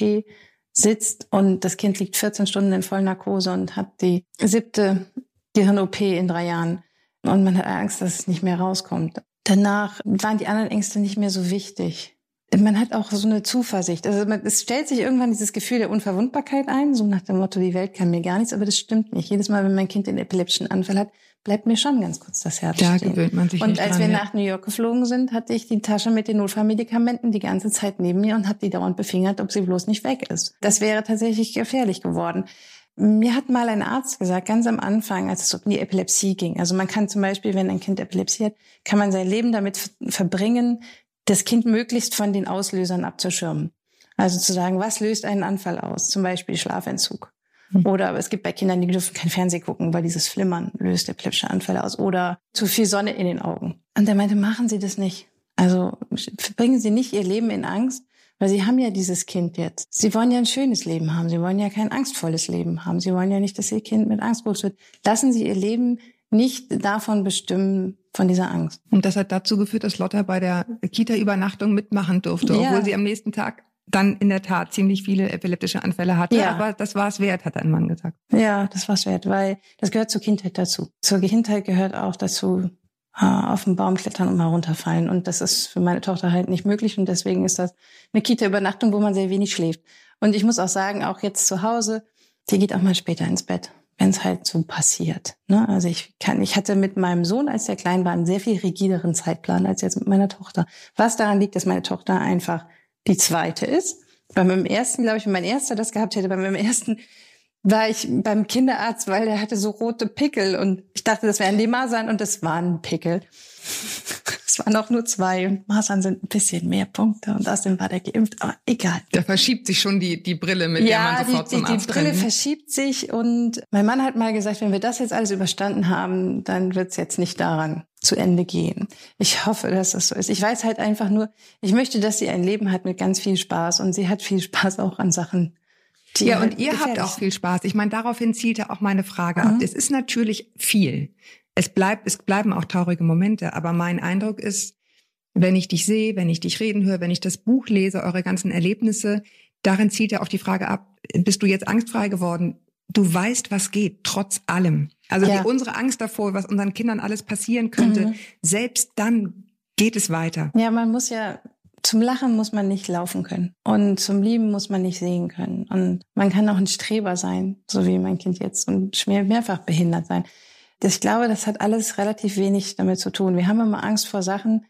sitzt und das Kind liegt 14 Stunden in Vollnarkose und hat die siebte Gehirn-OP in drei Jahren und man hat Angst, dass es nicht mehr rauskommt. Danach waren die anderen Ängste nicht mehr so wichtig. Man hat auch so eine Zuversicht. Also man, es stellt sich irgendwann dieses Gefühl der Unverwundbarkeit ein, so nach dem Motto, die Welt kann mir gar nichts, aber das stimmt nicht. Jedes Mal, wenn mein Kind den epileptischen Anfall hat, bleibt mir schon ganz kurz das Herz da stehen. gewöhnt man sich Und als dran, wir ja. nach New York geflogen sind, hatte ich die Tasche mit den Notfallmedikamenten die ganze Zeit neben mir und habe die dauernd befingert, ob sie bloß nicht weg ist. Das wäre tatsächlich gefährlich geworden. Mir hat mal ein Arzt gesagt, ganz am Anfang, als es um die Epilepsie ging. Also man kann zum Beispiel, wenn ein Kind Epilepsie hat, kann man sein Leben damit verbringen, das Kind möglichst von den Auslösern abzuschirmen. Also zu sagen, was löst einen Anfall aus? Zum Beispiel Schlafentzug. Hm. Oder es gibt bei Kindern, die dürfen kein Fernsehen gucken, weil dieses Flimmern löst epileptische Anfälle aus. Oder zu viel Sonne in den Augen. Und er meinte, machen Sie das nicht. Also verbringen Sie nicht Ihr Leben in Angst, Weil sie haben ja dieses Kind jetzt. Sie wollen ja ein schönes Leben haben. Sie wollen ja kein angstvolles Leben haben. Sie wollen ja nicht, dass ihr Kind mit Angst groß wird. Lassen Sie ihr Leben nicht davon bestimmen, von dieser Angst. Und das hat dazu geführt, dass Lotta bei der Kita-Übernachtung mitmachen durfte, Ja. obwohl sie am nächsten Tag dann in der Tat ziemlich viele epileptische Anfälle hatte. Ja. Aber das war es wert, hat ein Mann gesagt. Ja, das war's wert, weil das gehört zur Kindheit dazu. Zur Kindheit gehört auch dazu, äh, auf den Baum klettern und mal runterfallen. Und das ist für meine Tochter halt nicht möglich. Und deswegen ist das eine Kita-Übernachtung, wo man sehr wenig schläft. Und ich muss auch sagen, auch jetzt zu Hause, die geht auch mal später ins Bett, wenn es halt so passiert. Ne? Also ich kann, ich hatte mit meinem Sohn, als der klein war, einen sehr viel rigideren Zeitplan als jetzt mit meiner Tochter. Was daran liegt, dass meine Tochter einfach die zweite ist. Bei meinem ersten, glaube ich, wenn mein erster das gehabt hätte, bei meinem ersten war ich beim Kinderarzt, weil der hatte so rote Pickel und ich dachte, das wären die Masern und das waren Pickel. Es waren auch nur zwei und Masern sind ein bisschen mehr Punkte und außerdem war der geimpft, aber egal. Da verschiebt sich schon die, die Brille, mit der Ja, man die, sofort die, zum die Arzt Brille rennt. verschiebt sich und mein Mann hat mal gesagt, wenn wir das jetzt alles überstanden haben, dann wird es jetzt nicht daran zu Ende gehen. Ich hoffe, dass das so ist. Ich weiß halt einfach nur, ich möchte, dass sie ein Leben hat mit ganz viel Spaß und sie hat viel Spaß auch an Sachen. Die Ja, halt und ihr habt auch viel Spaß. Ich meine, daraufhin zielte auch meine Frage Mhm. ab. Es ist natürlich viel. Es bleibt, es bleiben auch traurige Momente, aber mein Eindruck ist, wenn ich dich sehe, wenn ich dich reden höre, wenn ich das Buch lese, eure ganzen Erlebnisse, darin zielt ja auf die Frage ab, bist du jetzt angstfrei geworden? Du weißt, was geht, trotz allem. Also Ja. unsere Angst davor, was unseren Kindern alles passieren könnte, Mhm. selbst dann geht es weiter. Ja, man muss ja, zum Lachen muss man nicht laufen können. Und zum Lieben muss man nicht sehen können. Und man kann auch ein Streber sein, so wie mein Kind jetzt, und mehrfach behindert sein. Ich glaube, das hat alles relativ wenig damit zu tun. Wir haben immer Angst vor Sachen,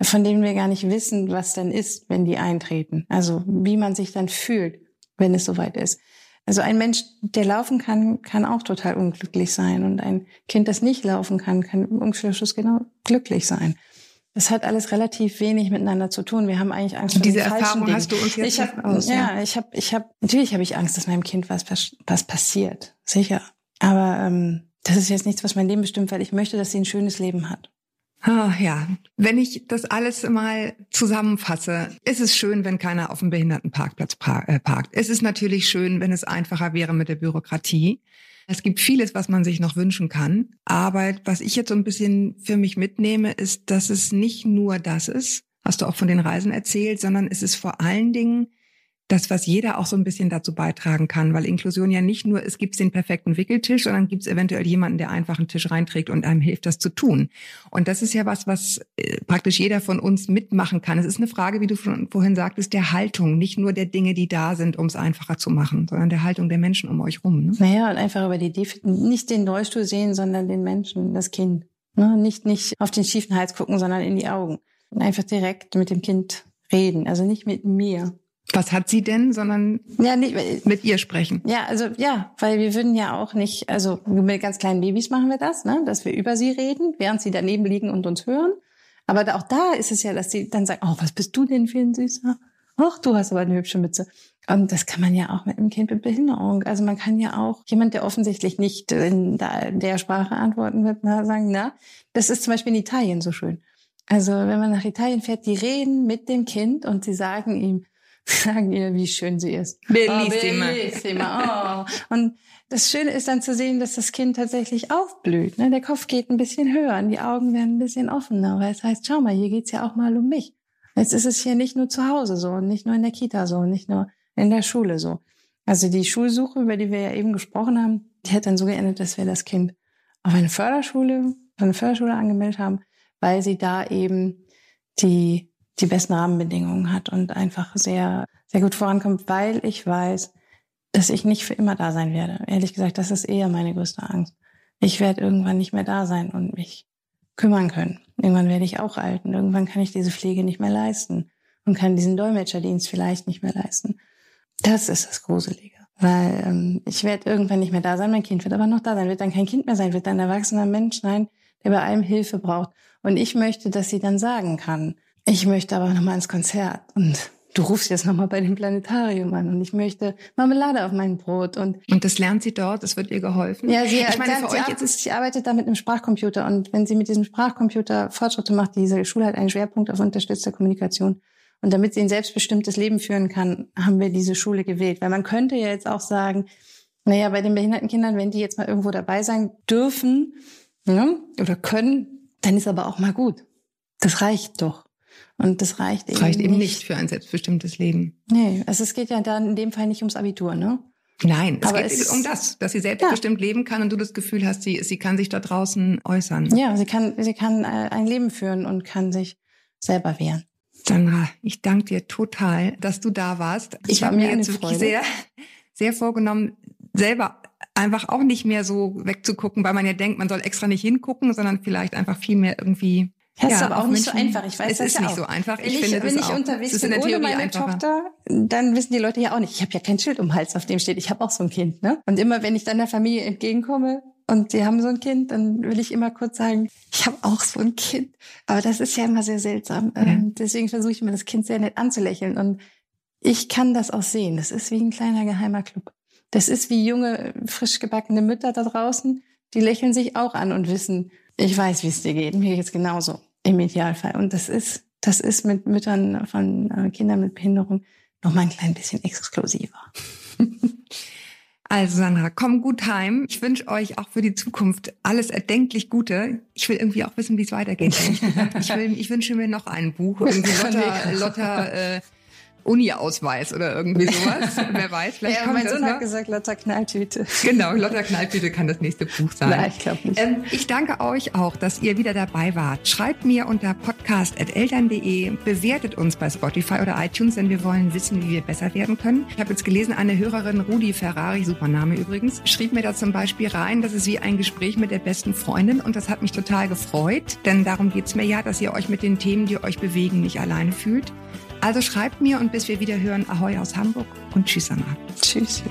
von denen wir gar nicht wissen, was denn ist, wenn die eintreten. Also wie man sich dann fühlt, wenn es soweit ist. Also ein Mensch, der laufen kann, kann auch total unglücklich sein. Und ein Kind, das nicht laufen kann, kann im Umkehrschluss genau glücklich sein. Das hat alles relativ wenig miteinander zu tun. Wir haben eigentlich Angst vor Diese Erfahrung hast du uns jetzt ich hab, aus, ja, ja. ich habe, ich habe, natürlich habe ich Angst, dass meinem Kind was, was passiert, sicher. Aber ähm, das ist jetzt nichts, was mein Leben bestimmt, weil ich möchte, dass sie ein schönes Leben hat. Ah, ja, wenn ich das alles mal zusammenfasse, ist es schön, wenn keiner auf dem Behindertenparkplatz äh, parkt. Es ist natürlich schön, wenn es einfacher wäre mit der Bürokratie. Es gibt vieles, was man sich noch wünschen kann. Aber was ich jetzt so ein bisschen für mich mitnehme, ist, dass es nicht nur das ist, hast du auch von den Reisen erzählt, sondern es ist vor allen Dingen das, was jeder auch so ein bisschen dazu beitragen kann, weil Inklusion ja nicht nur, es gibt den perfekten Wickeltisch, sondern gibt es eventuell jemanden, der einfach einen Tisch reinträgt und einem hilft, das zu tun. Und das ist ja was, was äh, praktisch jeder von uns mitmachen kann. Es ist eine Frage, wie du vorhin sagtest, der Haltung, nicht nur der Dinge, die da sind, um es einfacher zu machen, sondern der Haltung der Menschen um euch rum. Ne? Naja, und einfach über die Def nicht den Rollstuhl sehen, sondern den Menschen, das Kind. Ne? Nicht, nicht auf den schiefen Hals gucken, sondern in die Augen. Und einfach direkt mit dem Kind reden. Also nicht mit mir. Was hat sie denn, sondern Ja, nicht, mit ihr sprechen? Ja, also ja, weil wir würden ja auch nicht, also mit ganz kleinen Babys machen wir das, ne, dass wir über sie reden, während sie daneben liegen und uns hören. Aber auch da ist es ja, dass sie dann sagen, oh, was bist du denn für ein Süßer? Ach, du hast aber eine hübsche Mütze. Und das kann man ja auch mit einem Kind mit Behinderung. Also man kann ja auch jemand, der offensichtlich nicht in der, der Sprache antworten wird, na, sagen, na, das ist zum Beispiel in Italien so schön. Also wenn man nach Italien fährt, die reden mit dem Kind und sie sagen ihm, sagen ihr, wie schön sie ist. Bellissima. Oh, bellissima. Oh. Und das Schöne ist dann zu sehen, dass das Kind tatsächlich aufblüht. Ne? Der Kopf geht ein bisschen höher und die Augen werden ein bisschen offener, weil es heißt, schau mal, hier geht's ja auch mal um mich. Jetzt ist es hier nicht nur zu Hause so und nicht nur in der Kita so und nicht nur in der Schule so. Also die Schulsuche, über die wir ja eben gesprochen haben, die hat dann so geendet, dass wir das Kind auf eine Förderschule, auf eine Förderschule angemeldet haben, weil sie da eben die die besten Rahmenbedingungen hat und einfach sehr, sehr gut vorankommt, weil ich weiß, dass ich nicht für immer da sein werde. Ehrlich gesagt, das ist eher meine größte Angst. Ich werde irgendwann nicht mehr da sein und mich kümmern können. Irgendwann werde ich auch alt und irgendwann kann ich diese Pflege nicht mehr leisten und kann diesen Dolmetscherdienst vielleicht nicht mehr leisten. Das ist das Gruselige. Weil ähm, ich werde irgendwann nicht mehr da sein, mein Kind wird aber noch da sein, wird dann kein Kind mehr sein, wird dann ein erwachsener Mensch sein, der bei allem Hilfe braucht. Und ich möchte, dass sie dann sagen kann, ich möchte aber nochmal ins Konzert und du rufst jetzt nochmal bei dem Planetarium an und ich möchte Marmelade auf mein Brot und Und das lernt sie dort, es wird ihr geholfen. ja, sie, ich meine, lernt- für sie, euch ist sie arbeitet da mit einem Sprachcomputer und wenn sie mit diesem Sprachcomputer Fortschritte macht, diese Schule hat einen Schwerpunkt auf unterstützter Kommunikation Und damit sie ein selbstbestimmtes Leben führen kann, haben wir diese Schule gewählt. Weil man könnte ja jetzt auch sagen, naja, bei den behinderten Kindern, wenn die jetzt mal irgendwo dabei sein dürfen ne, oder können, dann ist aber auch mal gut. Das reicht doch. Und das reicht eben, reicht eben nicht. für ein selbstbestimmtes Leben. Nee, also es geht ja dann in dem Fall nicht ums Abitur, ne? Nein, es Aber geht es, um das, dass sie selbstbestimmt ja. leben kann und du das Gefühl hast, sie, sie kann sich da draußen äußern. Ja, sie kann, sie kann äh, ein Leben führen und kann sich selber wehren. Sandra, ich danke dir total, dass du da warst. Ich, ich habe mir jetzt wirklich sehr, sehr vorgenommen, selber einfach auch nicht mehr so wegzugucken, weil man ja denkt, man soll extra nicht hingucken, sondern vielleicht einfach viel mehr irgendwie das ja, ist aber auch nicht Menschen, so einfach. Ich weiß es das ist ja nicht auch. so einfach. Ich, ich finde wenn ich auch. unterwegs bin ohne meine einfacher. Tochter, dann wissen die Leute ja auch nicht. Ich habe ja kein Schild um den Hals, auf dem steht, ich habe auch so ein Kind. Ne? Und immer, wenn ich dann der Familie entgegenkomme und sie haben so ein Kind, dann will ich immer kurz sagen, ich habe auch so ein Kind. Aber das ist ja immer sehr seltsam. Ja. Ähm, deswegen versuche ich immer, das Kind sehr nett anzulächeln. Und ich kann das auch sehen. Das ist wie ein kleiner geheimer Club. Das ist wie junge, frisch gebackene Mütter da draußen. Die lächeln sich auch an und wissen, ich weiß, wie es dir geht. Mir geht's genauso im Idealfall. Und das ist, das ist mit Müttern von äh, Kindern mit Behinderung noch mal ein klein bisschen exklusiver. Also Sandra, komm gut heim. Ich wünsche euch auch für die Zukunft alles erdenklich Gute. Ich will irgendwie auch wissen, wie es weitergeht. Ich, will, ich wünsche mir noch ein Buch, irgendwie Lotta, Lotta äh, Uni-Ausweis oder irgendwie sowas. Wer weiß, vielleicht ja, mein Sohn noch. hat gesagt, Lotta Knalltüte. Genau, Lotta Knalltüte kann das nächste Buch sein. Nein, ich glaube nicht. Ähm, ich danke euch auch, dass ihr wieder dabei wart. Schreibt mir unter podcast.eltern.de, bewertet uns bei Spotify oder iTunes, denn wir wollen wissen, wie wir besser werden können. Ich habe jetzt gelesen, eine Hörerin, Rudi Ferrari, super Name übrigens, schrieb mir da zum Beispiel rein, das ist wie ein Gespräch mit der besten Freundin und das hat mich total gefreut, denn darum geht's mir ja, dass ihr euch mit den Themen, die euch bewegen, nicht alleine fühlt. Also schreibt mir und bis wir wieder hören, Ahoi aus Hamburg und Tschüss, Anna. Tschüss.